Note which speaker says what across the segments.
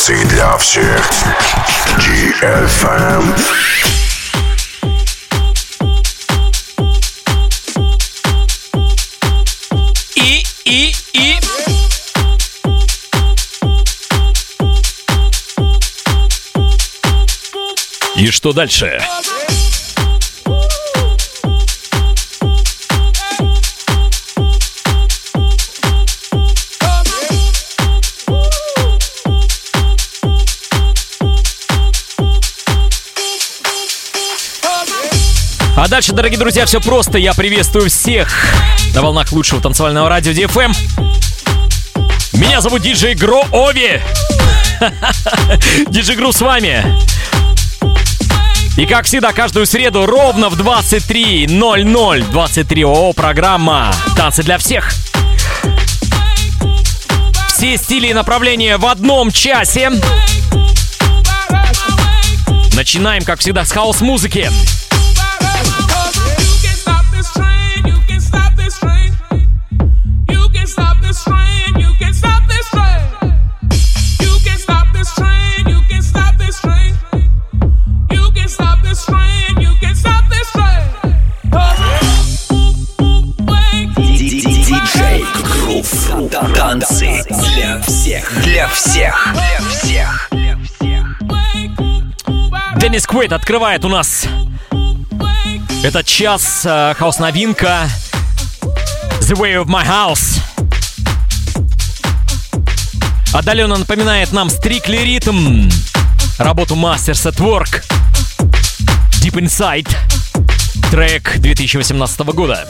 Speaker 1: Станции для всех. GFM.
Speaker 2: И, и, и... И что дальше? Дальше, дорогие друзья, все просто. Я приветствую всех на волнах лучшего танцевального радио DFM. Меня зовут Диджей Гро Ови. Диджей Гру с вами. И как всегда, каждую среду ровно в 23.00 23 ООО программа «Танцы для всех». Все стили и направления в одном часе. Начинаем, как всегда, с хаос-музыки.
Speaker 3: Всех. Для всех.
Speaker 2: Деннис Квейт открывает у нас этот час э, хаос-новинка The Way of My House. Он напоминает нам Strictly Rhythm, работу Masters at Work, Deep Inside, трек 2018 года.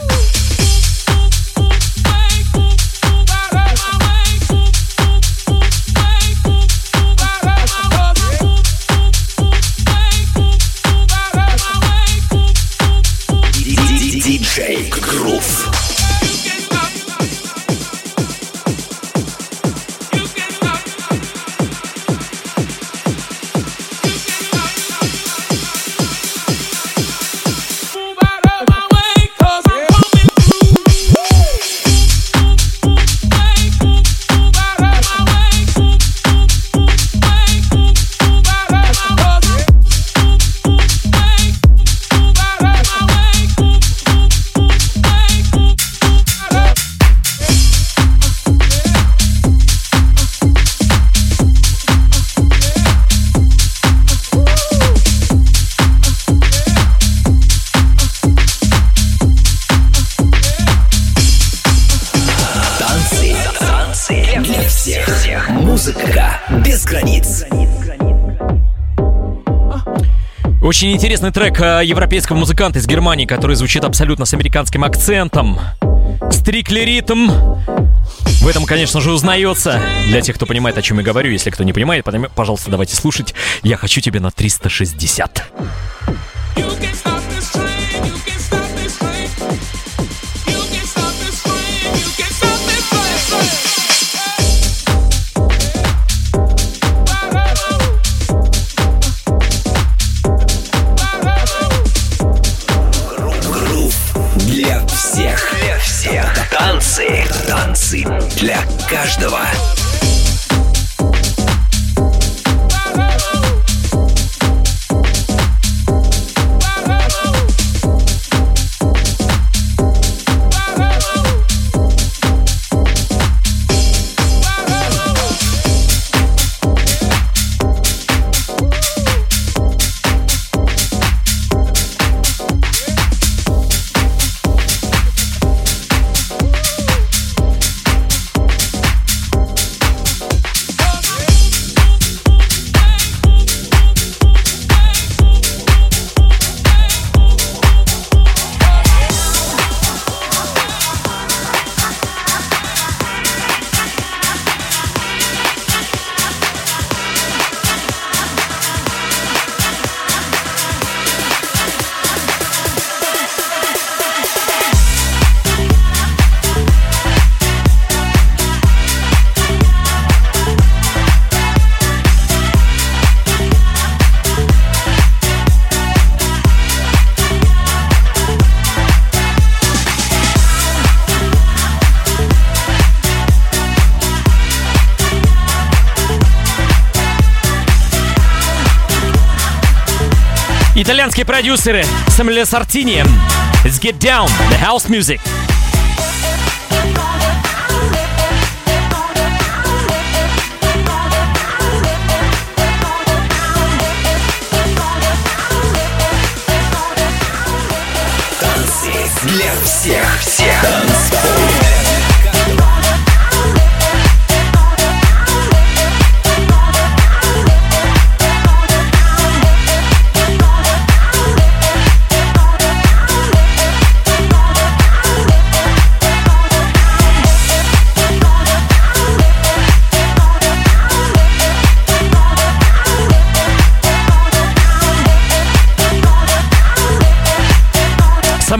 Speaker 2: Интересный трек э, европейского музыканта из Германии, который звучит абсолютно с американским акцентом. Strictly Rhythm. В этом, конечно же, узнается. Для тех, кто понимает, о чем я говорю. Если кто не понимает, пожалуйста, давайте слушать. Я хочу тебя на 360.
Speaker 3: Танцы. Танцы для каждого.
Speaker 2: Продюсеры Самуэль Сартини. Let's get down, the house music.
Speaker 3: для всех, всех. Танцпол.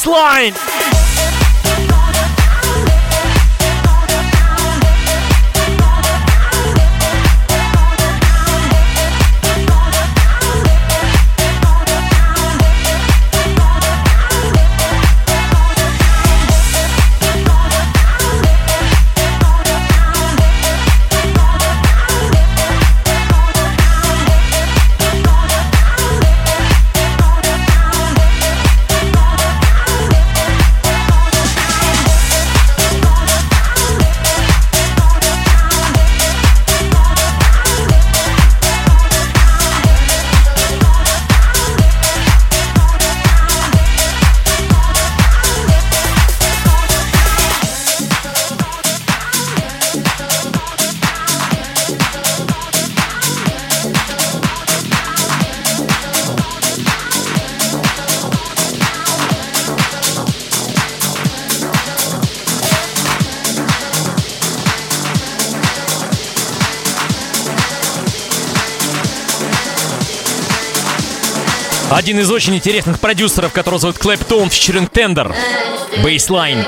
Speaker 2: Baseline! Один из очень интересных продюсеров, которого зовут Клэптон, фичеринг Тендер. Бейслайн.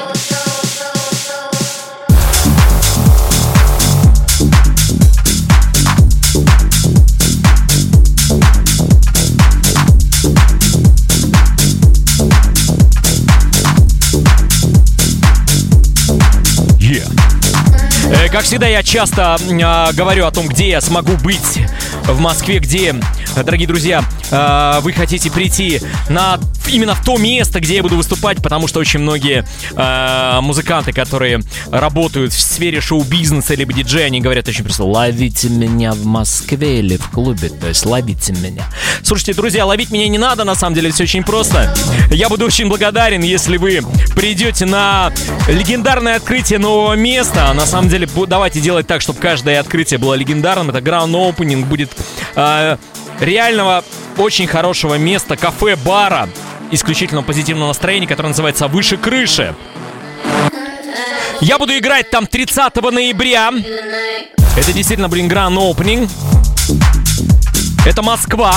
Speaker 2: Э, Как всегда, я часто э, говорю о том, где я смогу быть в Москве, где, дорогие друзья, э, вы хотите прийти на именно в то место, где я буду выступать, потому что очень многие э, музыканты, которые работают в сфере шоу-бизнеса либо диджея, они говорят очень просто «Ловите меня в Москве или в клубе», то есть «Ловите меня». Слушайте, друзья, ловить меня не надо, на самом деле все очень просто. Я буду очень благодарен, если вы придете на легендарное открытие нового места. А На самом деле, давайте делать так, чтобы каждое открытие было легендарным. Это Opening будет э, реального очень хорошего места, кафе-бара исключительно позитивного настроения, которое называется «Выше крыши». Я буду играть там 30 ноября. Это действительно, блин, Opening. Это Москва.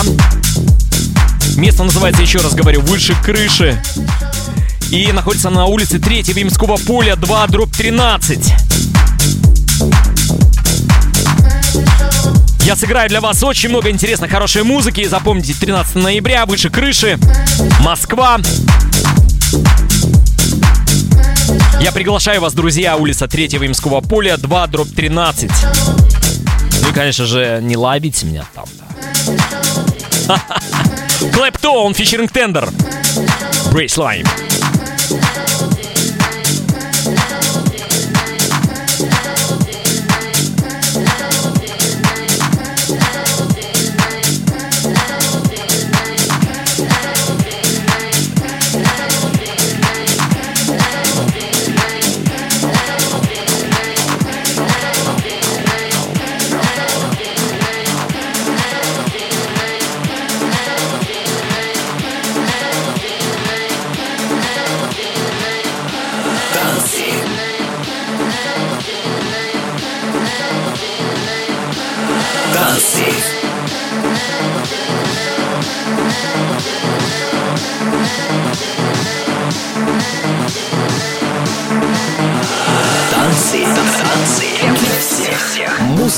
Speaker 2: Место называется, еще раз говорю, «Выше крыши». И находится на улице 3 Римского поля 2, дробь 13. Я сыграю для вас очень много интересной, хорошей музыки. Запомните, 13 ноября, выше крыши, Москва. Я приглашаю вас, друзья, улица 3 Римского поля, 2, дробь 13. Ну и, конечно же, не ловите меня там. да. Клэптон, фичеринг тендер. Брейслайн.
Speaker 4: танцы.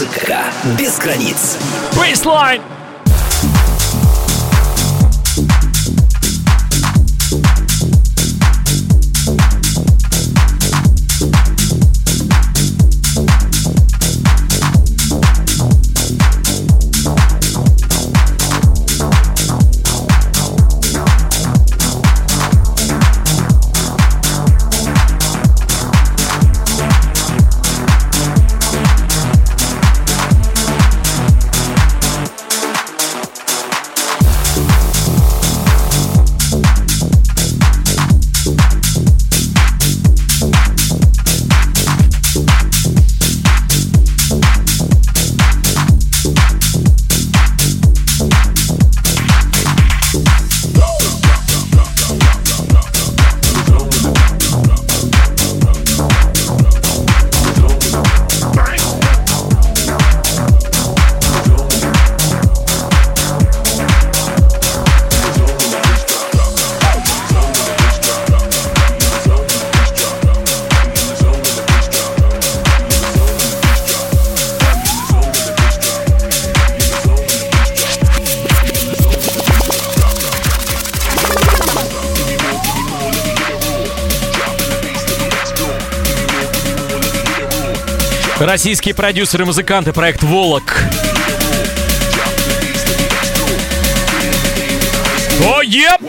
Speaker 4: Музыка без границ.
Speaker 5: Baseline! Российские продюсеры и музыканты, проект «Волок». О, еп!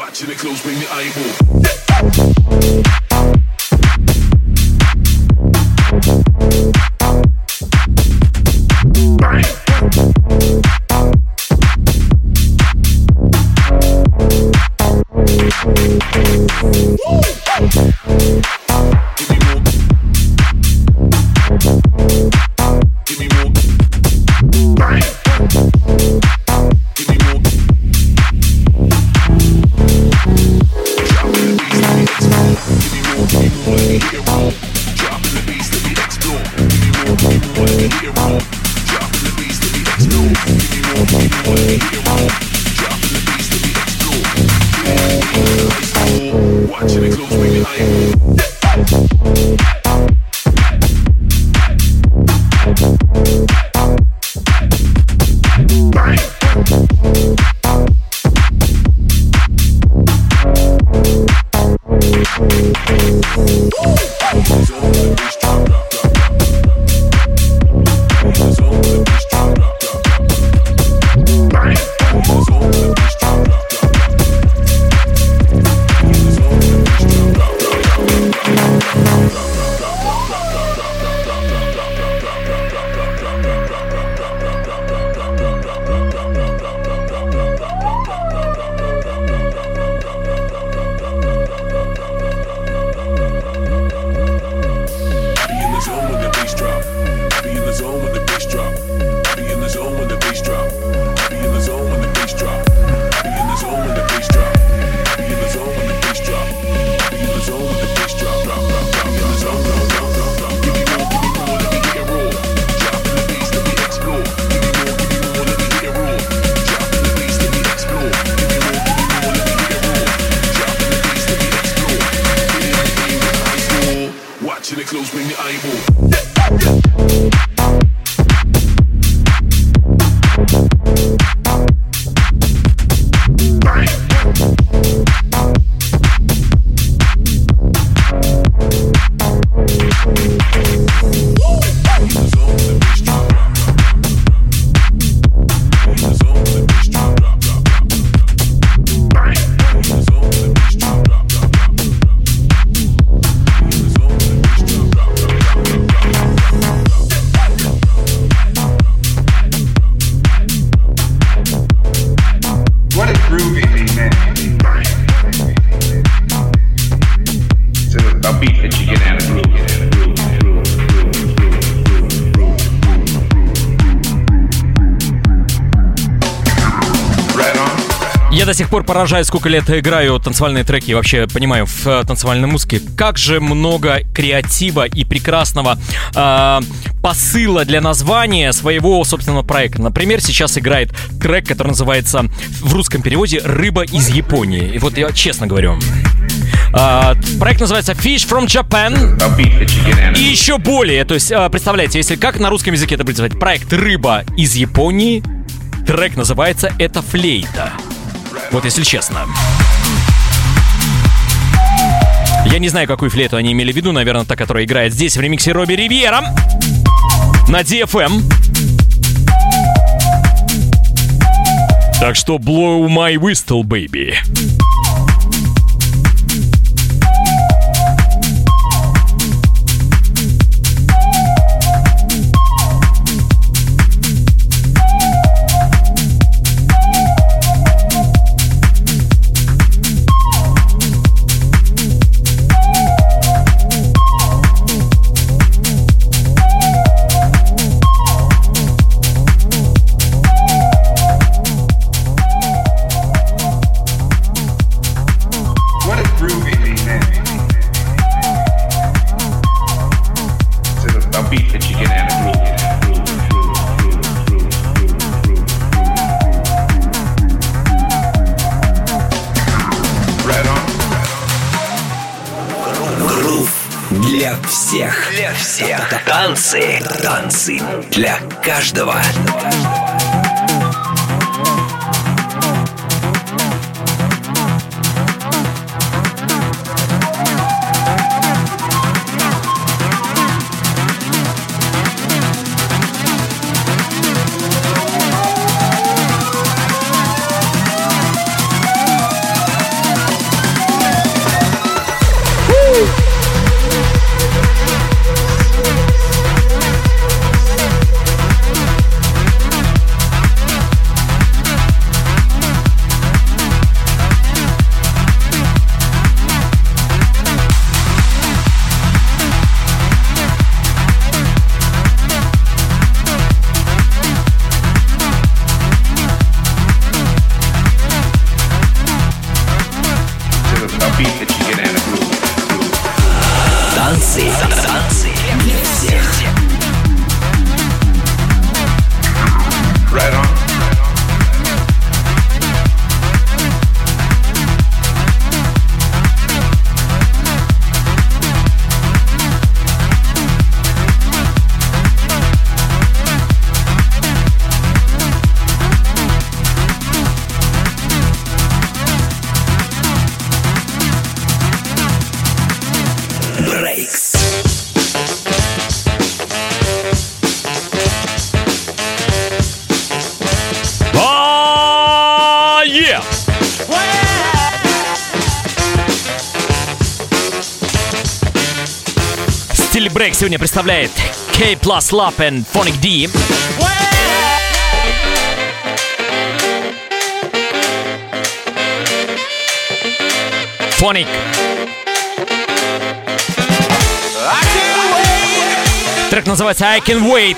Speaker 2: До сих пор поражает, сколько лет играю танцевальные треки вообще понимаю в э, танцевальной музыке. Как же много креатива и прекрасного э, посыла для названия своего собственного проекта. Например, сейчас играет трек, который называется в русском переводе «Рыба из Японии». И вот я честно говорю, Uh, проект называется Fish from Japan. И еще более, то есть, uh, представляете, если как на русском языке это будет называть, проект «Рыба из Японии», трек называется «Это флейта». Вот если честно. Я не знаю, какую флейту они имели в виду, наверное, та, которая играет здесь в ремиксе Робби Ривьера на DFM. Так что blow my whistle, baby.
Speaker 3: Танцы. Танцы для каждого.
Speaker 2: сегодня представляет K Plus Lap and Phonic D. Phonic. Трек называется I Can Wait.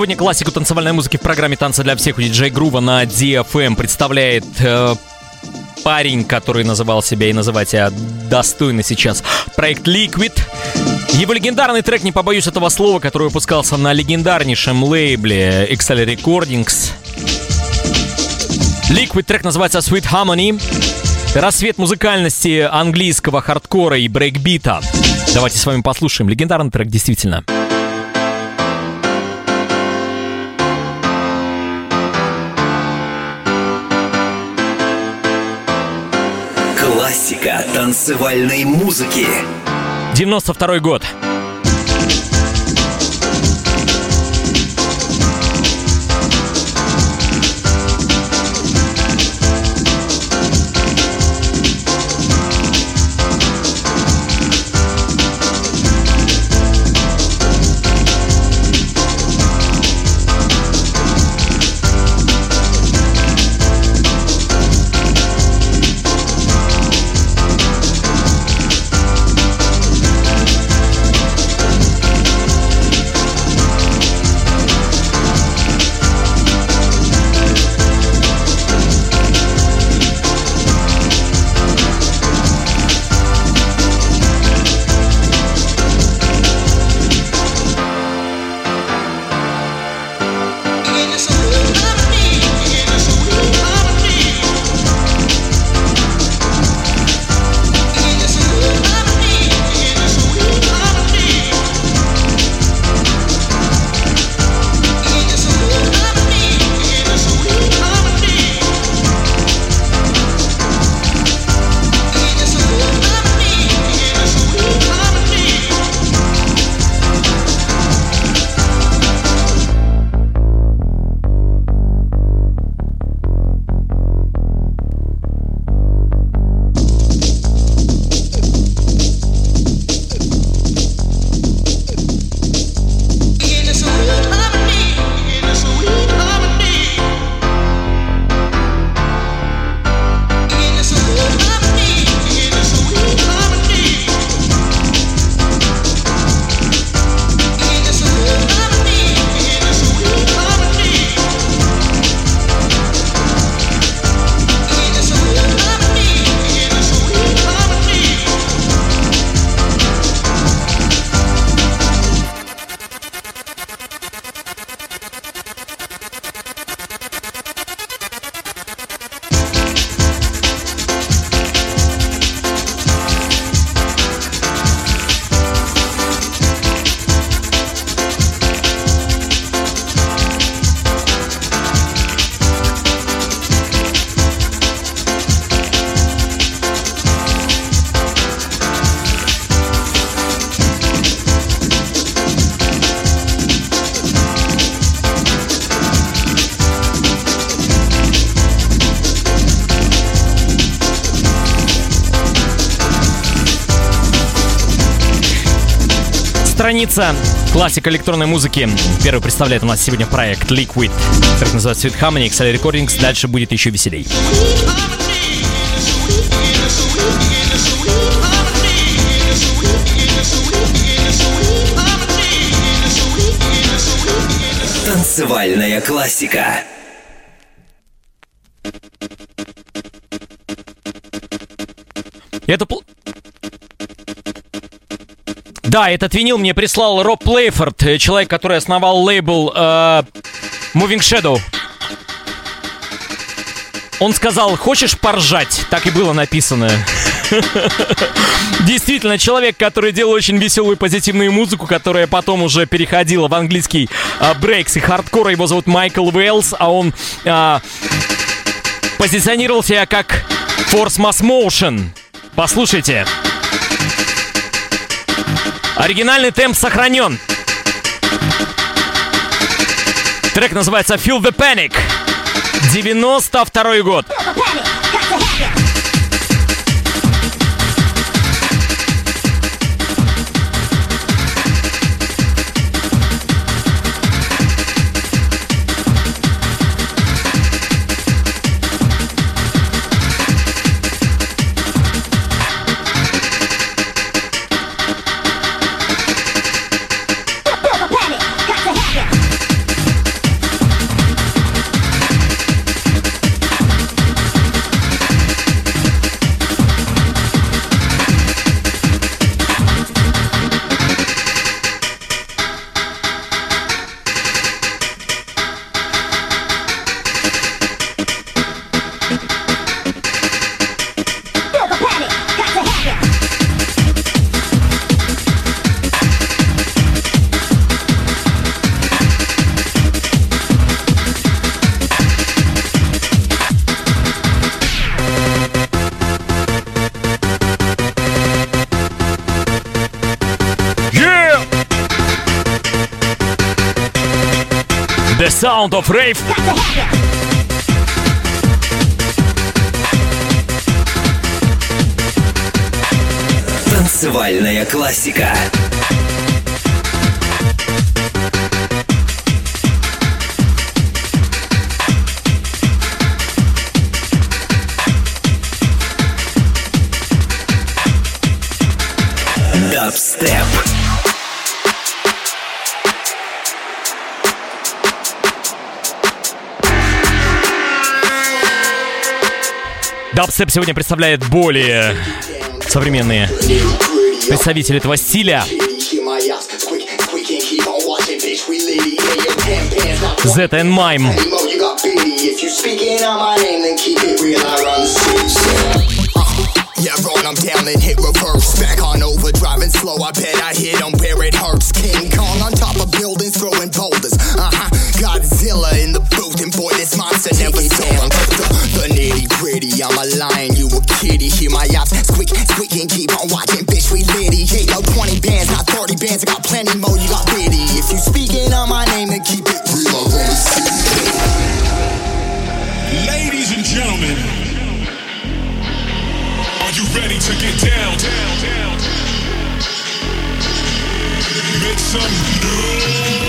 Speaker 2: Сегодня классику танцевальной музыки в программе «Танцы для всех» у диджей Грува на DFM представляет э, парень, который называл себя и называть себя достойно сейчас проект Liquid. Его легендарный трек, не побоюсь этого слова, который выпускался на легендарнейшем лейбле Excel Recordings. Liquid трек называется Sweet Harmony. Рассвет музыкальности английского хардкора и брейкбита. Давайте с вами послушаем. Легендарный трек, действительно.
Speaker 3: Классика танцевальной музыки.
Speaker 2: 92 год. Страница классика электронной музыки. Первый представляет у нас сегодня проект Liquid. Трек называется Sweet Harmony, XL Recordings. Дальше будет еще веселей.
Speaker 3: Танцевальная классика.
Speaker 2: Да, этот винил мне прислал Роб Плейфорд, э, человек, который основал лейбл э, Moving Shadow. Он сказал, хочешь поржать? Так и было написано. Действительно, человек, который делал очень веселую позитивную музыку, которая потом уже переходила в английский э, breaks и хардкор. Его зовут Майкл Уэллс, а он э, позиционировал себя как Force Mass Motion. Послушайте. Оригинальный темп сохранен. Трек называется Feel the Panic. 92 год. The Sound of Rave.
Speaker 3: Танцевальная классика. Дабстеп
Speaker 2: сегодня представляет более современные представители этого стиля. Z and Mime.
Speaker 6: Yeah, run them down and hit reverse. Back on overdrive and slow. I bet I hit them I'm a lion, you a kitty. Hear my yaps squeak, squeak, and keep on watching, bitch. We litty. Ain't no 20 bands, not 30 bands. I got plenty more, you got bitty. If you speaking on my name, then keep it real.
Speaker 5: Ladies and gentlemen, are you ready to get down? down, down? Make some noise.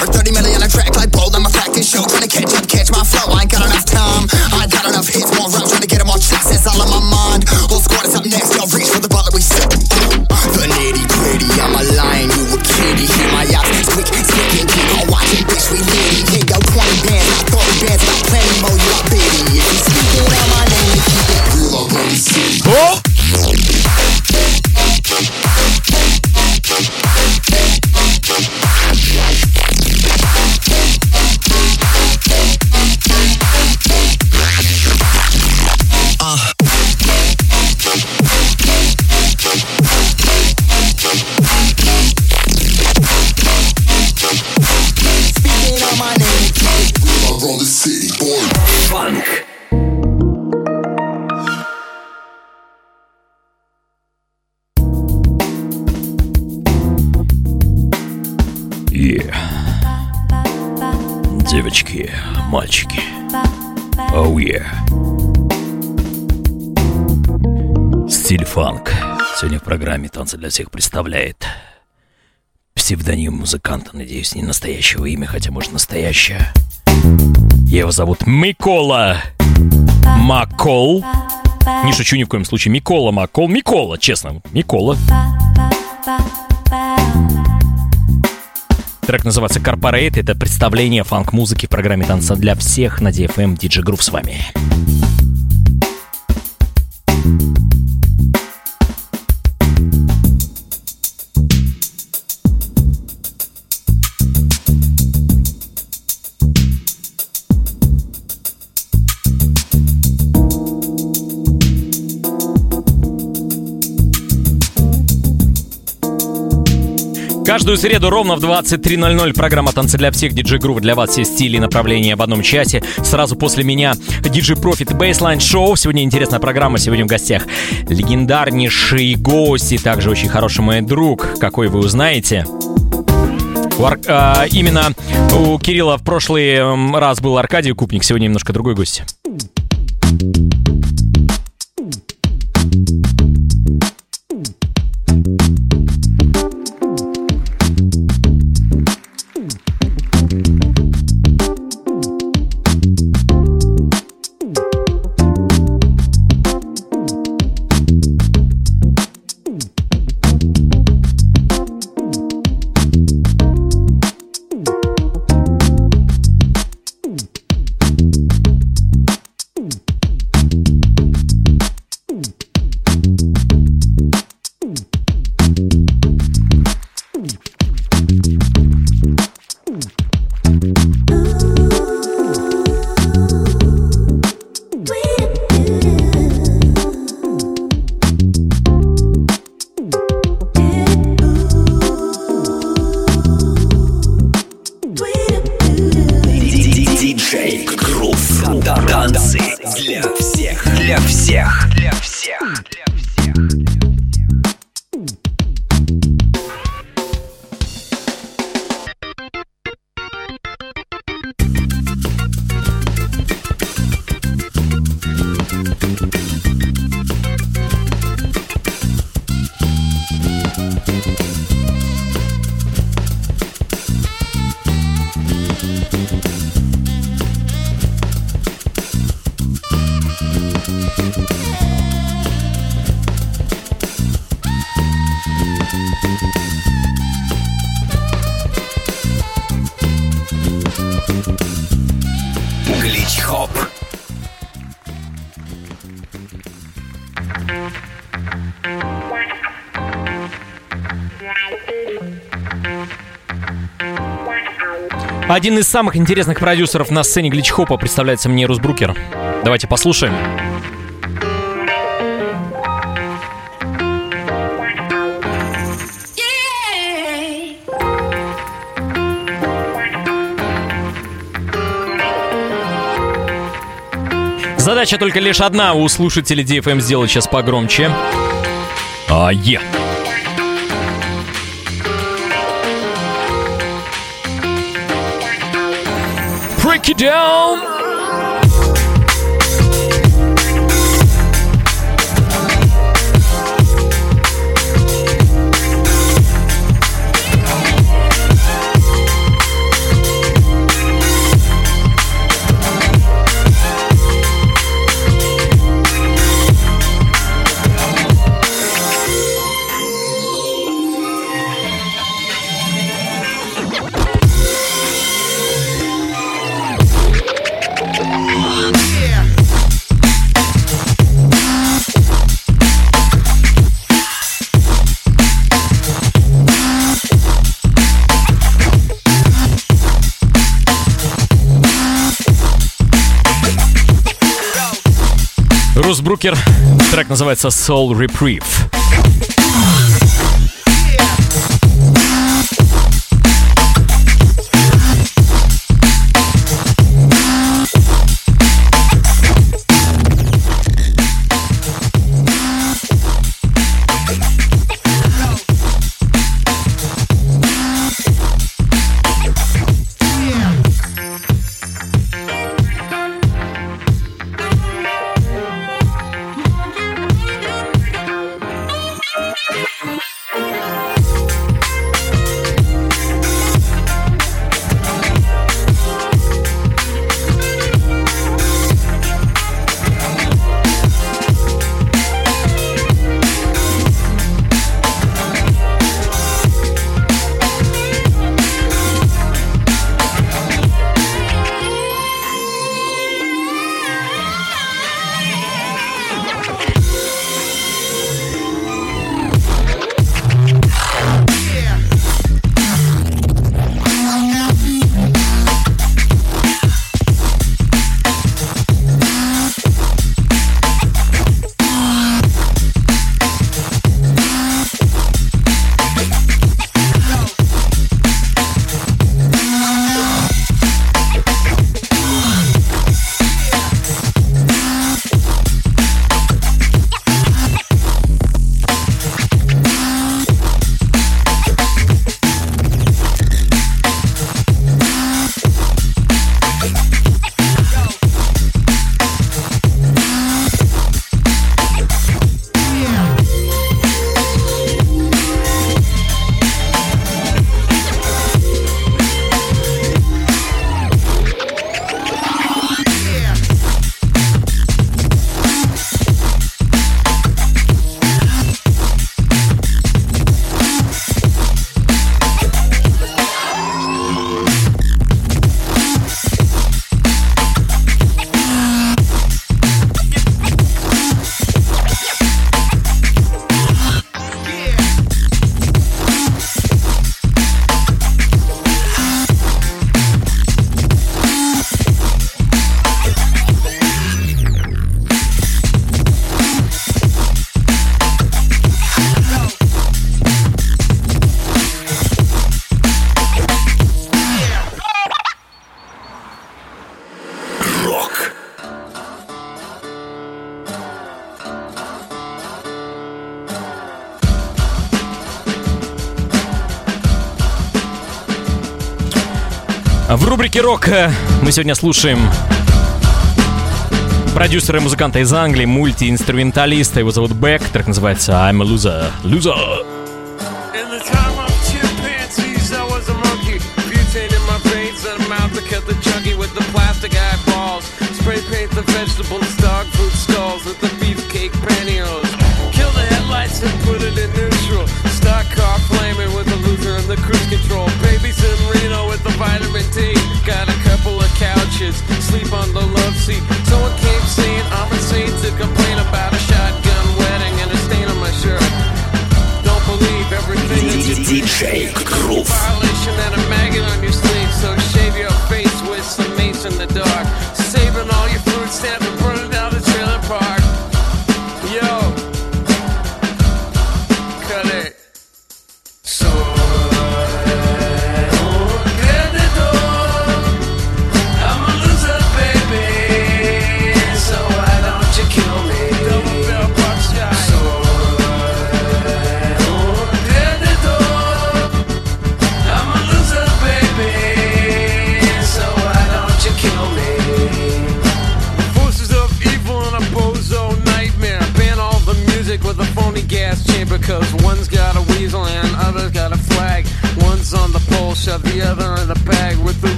Speaker 6: Or 30 million on a track like bold, I'm a practice show Trying to catch up, catch my flow, I ain't got enough time Got enough hits, more rounds, trying to get them all checks That's all on my mind, whole squad is up next. Y'all reach for the that we set The nitty gritty, I'm a lion, you a kitty. Hear my yaps, squeak, squeak, and keep on watching, bitch, we litty Ain't go 20 bands, not 30 bands, got plenty more, you got bitty. If you speaking on my name, then keep it real, I run the city
Speaker 3: фанк.
Speaker 2: Сегодня в программе «Танцы для всех» представляет псевдоним музыканта, надеюсь, не настоящего имя, хотя, может, настоящее. Его зовут Микола Макол. Не шучу ни в коем случае. Микола Макол. Микола, честно. Микола. Трек называется Corporate. Это представление фанк-музыки в программе «Танца для всех» на DFM DJ Groove с вами. Каждую среду ровно в 23.00 программа «Танцы для всех» диджей Грув для вас все стили и направления в одном часе. Сразу после меня диджей Profit Bassline Show. Сегодня интересная программа, сегодня в гостях легендарнейший гость и также очень хороший мой друг, какой вы узнаете. Ар... а, именно у Кирилла в прошлый раз был Аркадий Купник, сегодня немножко другой гость.
Speaker 4: диджей Грув. Танцы для всех. Для всех. Для всех. Для всех.
Speaker 2: Один из самых интересных продюсеров на сцене гличхопа представляется мне Русбрукер. Давайте послушаем. Задача только лишь одна у слушателей DFM сделать сейчас погромче. А, е. Yeah. Break you down. Трек называется Soul Reprieve. рок. Мы сегодня слушаем продюсера и музыканта из Англии, мультиинструменталиста. Его зовут Бэк, трек называется «I'm a loser». Loser!
Speaker 3: диджей Грув.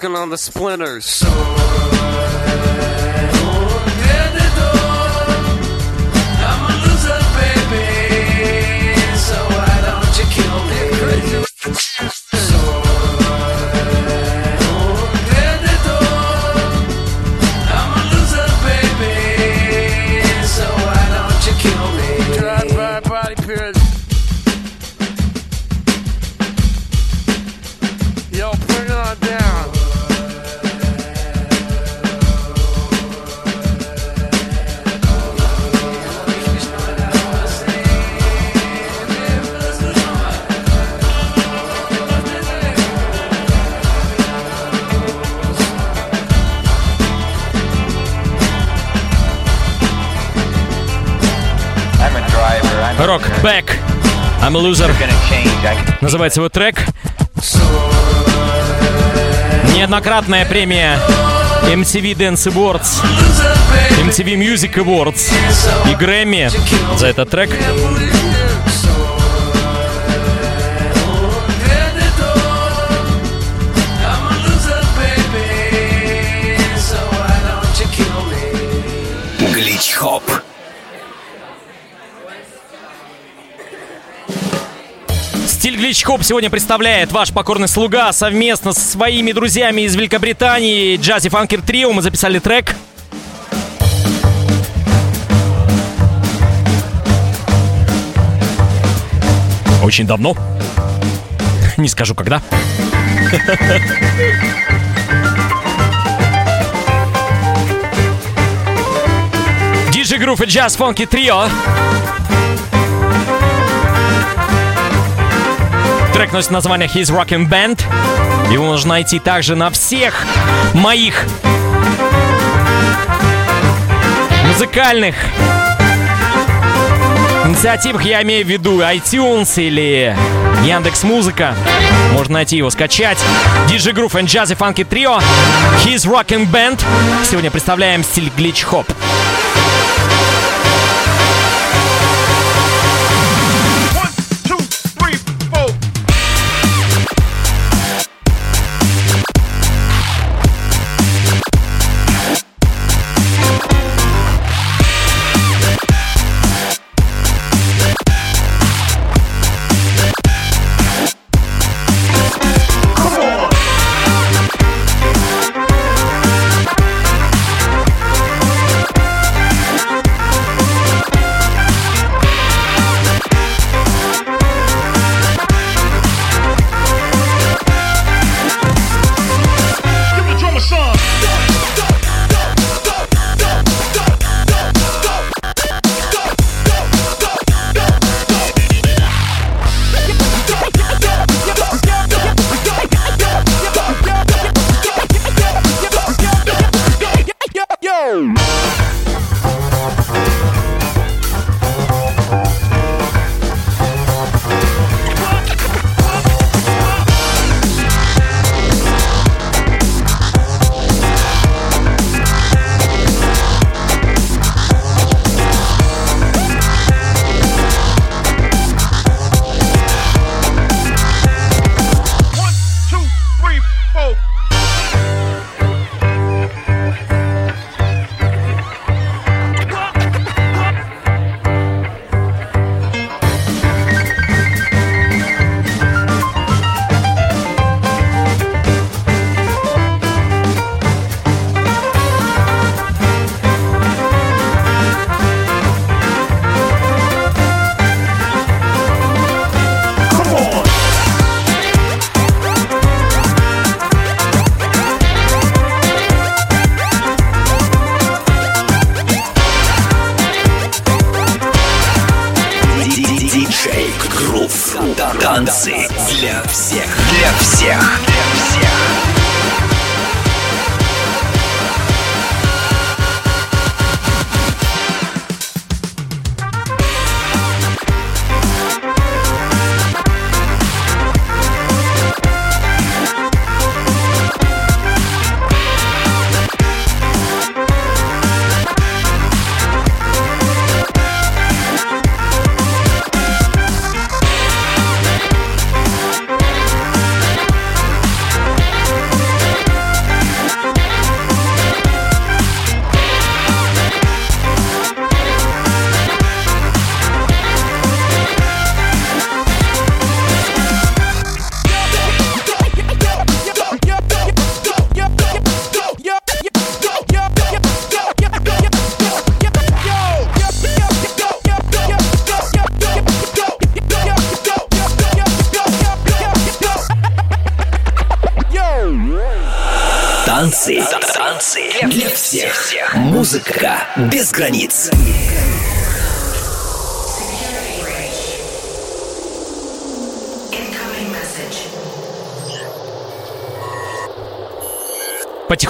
Speaker 7: smoking on the splinters. I'm a loser.
Speaker 2: Называется его трек. Неоднократная премия MTV Dance Awards, MTV Music Awards и Грэмми за этот трек. Ричкоп сегодня представляет ваш покорный слуга совместно со своими друзьями из Великобритании Джази Фанкер Трио. Мы записали трек Очень давно. Не скажу, когда. DJ Groove и Jazz Funky Trio Трек носит название His Rockin' Band. Его можно найти также на всех моих музыкальных инициативах я имею в виду iTunes или Яндекс Музыка. Можно найти его, скачать. DJ Groove and Jazzy Funky Trio. His Rockin' Band. Сегодня представляем стиль
Speaker 4: глич-хоп.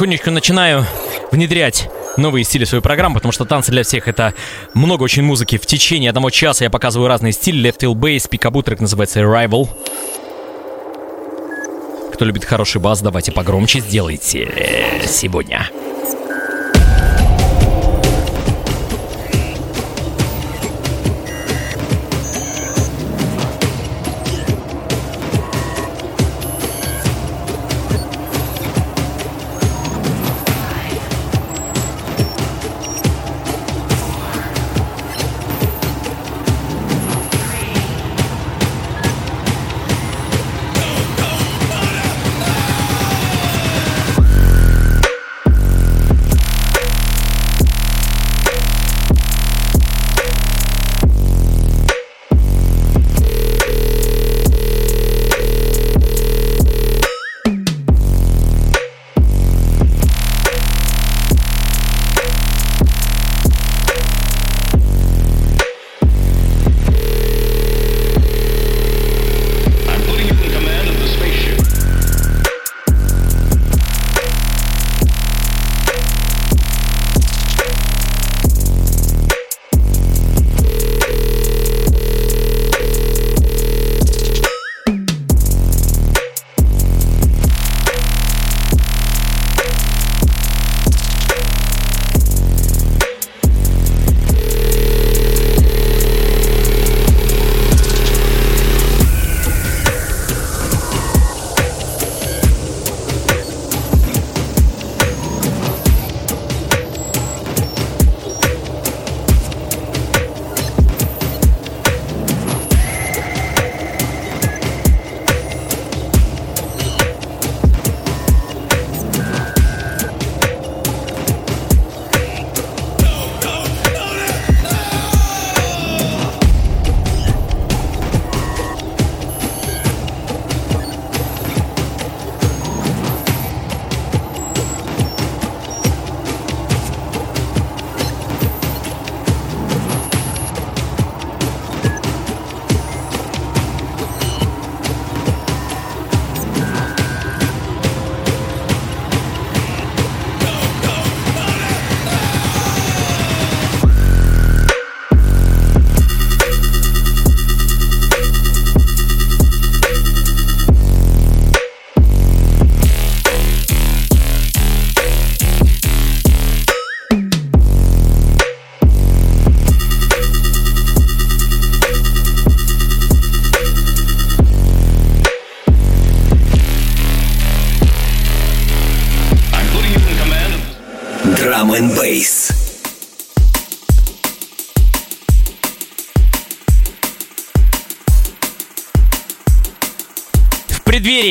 Speaker 2: Потихонечку начинаю внедрять новые стили в свою программу, потому что танцы для всех это много очень музыки. В течение одного часа я показываю разные стили. Left Hill Bass, пикабу трек называется Arrival. Кто любит хороший бас, давайте погромче сделайте сегодня.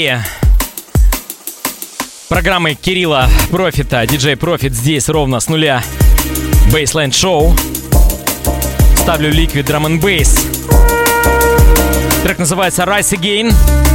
Speaker 2: Преддверии программы Кирилла Профита, диджей Профит здесь ровно с нуля. Baseline Show. Ставлю Liquid Drum and Bass. Трек называется Rise Again.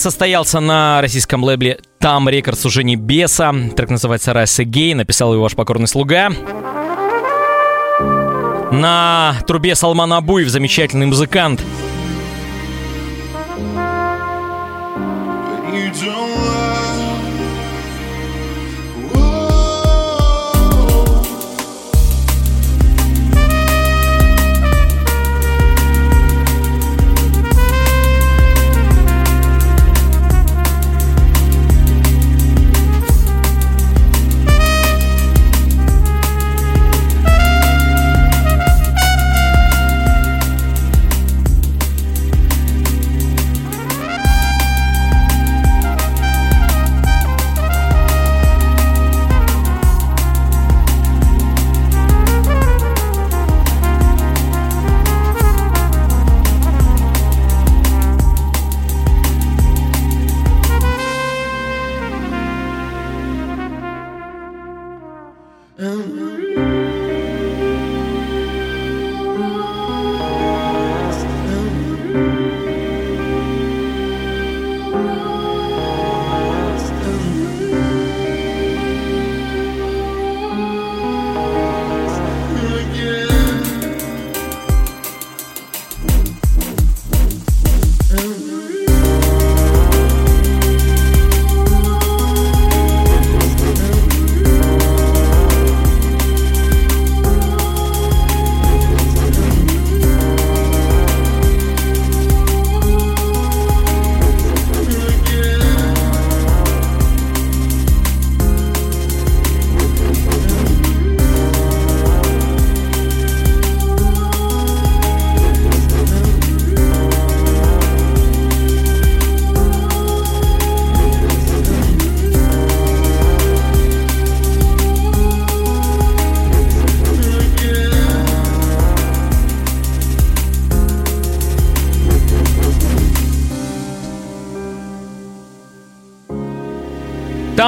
Speaker 2: Состоялся на российском лейбле Там Рекордс уже не беса. Трек называется Rise Again. Написал его ваш покорный слуга. На трубе Салман Абуев, замечательный музыкант.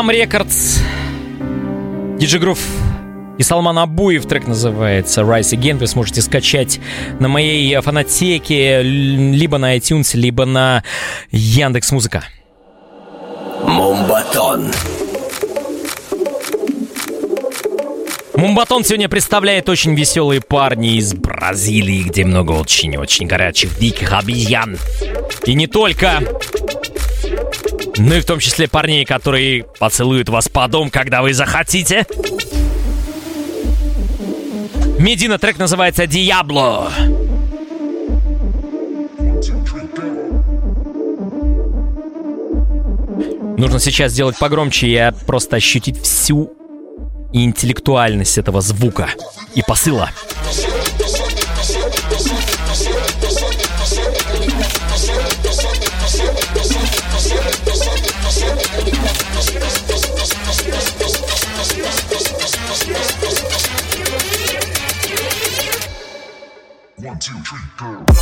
Speaker 2: Там Рекордс. Диджи Грув и Салман Абуев трек называется Rise Again. Вы сможете скачать на моей фанатеке либо на iTunes, либо на Яндекс Музыка.
Speaker 3: Мумбатон.
Speaker 2: Мумбатон сегодня представляет очень веселые парни из Бразилии, где много очень-очень горячих диких обезьян. И не только. Ну и в том числе парней, которые поцелуют вас по дом, когда вы захотите. Медина трек называется «Диабло». Нужно сейчас сделать погромче и просто ощутить всю интеллектуальность этого звука и посыла. Go.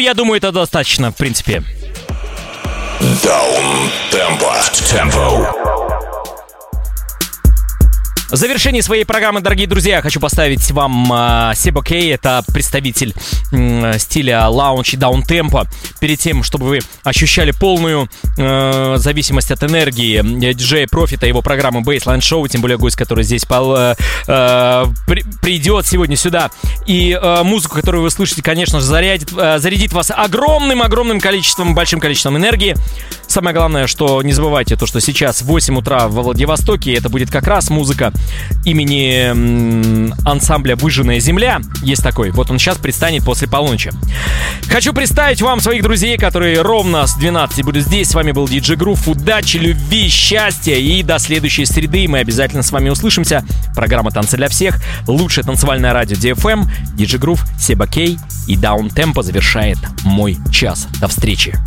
Speaker 2: Я думаю, это достаточно, в принципе.
Speaker 3: Даун темпо. Темпо.
Speaker 2: В завершении своей программы, дорогие друзья, хочу поставить вам э, Себо Кей. Это представитель э, стиля лаунж и даунтемпа. Перед тем, чтобы вы ощущали полную э, зависимость от энергии диджея Профита, его программы Baseline Show, тем более гость, который здесь пол, э, при, придет сегодня сюда. И э, музыку, которую вы слышите, конечно же, зарядит, э, зарядит вас огромным-огромным количеством, большим количеством энергии. Самое главное, что не забывайте то, что сейчас 8 утра во Владивостоке, это будет как раз музыка имени ансамбля «Выжженная земля». Есть такой. Вот он сейчас предстанет после полуночи. Хочу представить вам своих друзей, которые ровно с 12 будут здесь. С вами был Диджи Грув. Удачи, любви, счастья. И до следующей среды мы обязательно с вами услышимся. Программа «Танцы для всех». Лучшее танцевальное радио DFM. Диджи Грув, Себа Кей и Даун Темпо завершает мой час. До встречи.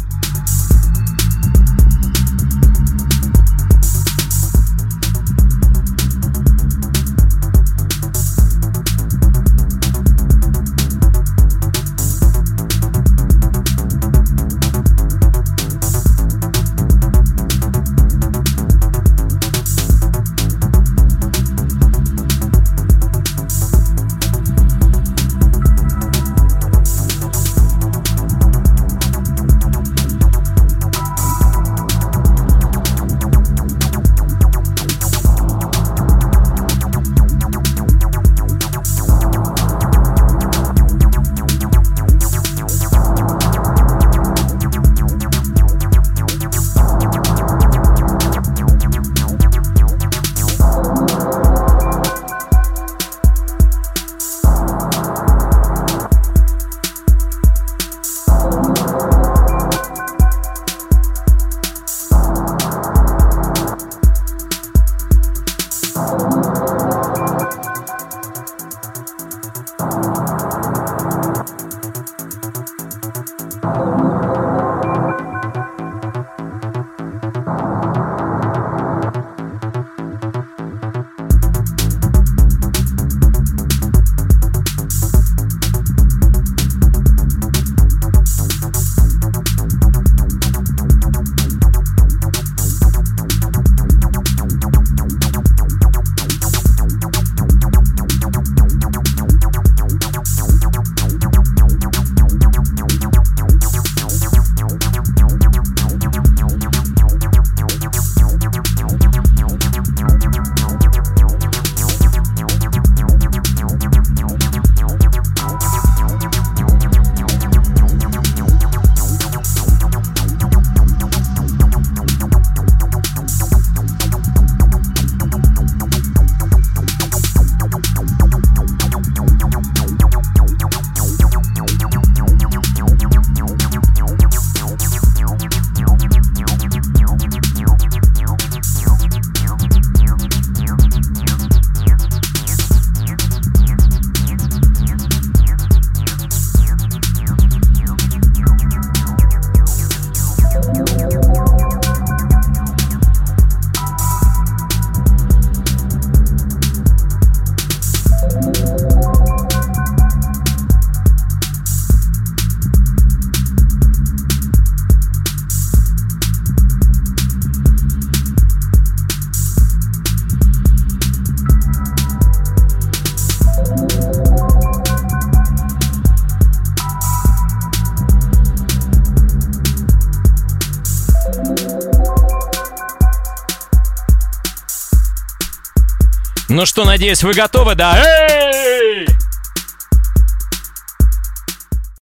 Speaker 2: Ну что, надеюсь, вы готовы, да? Эй!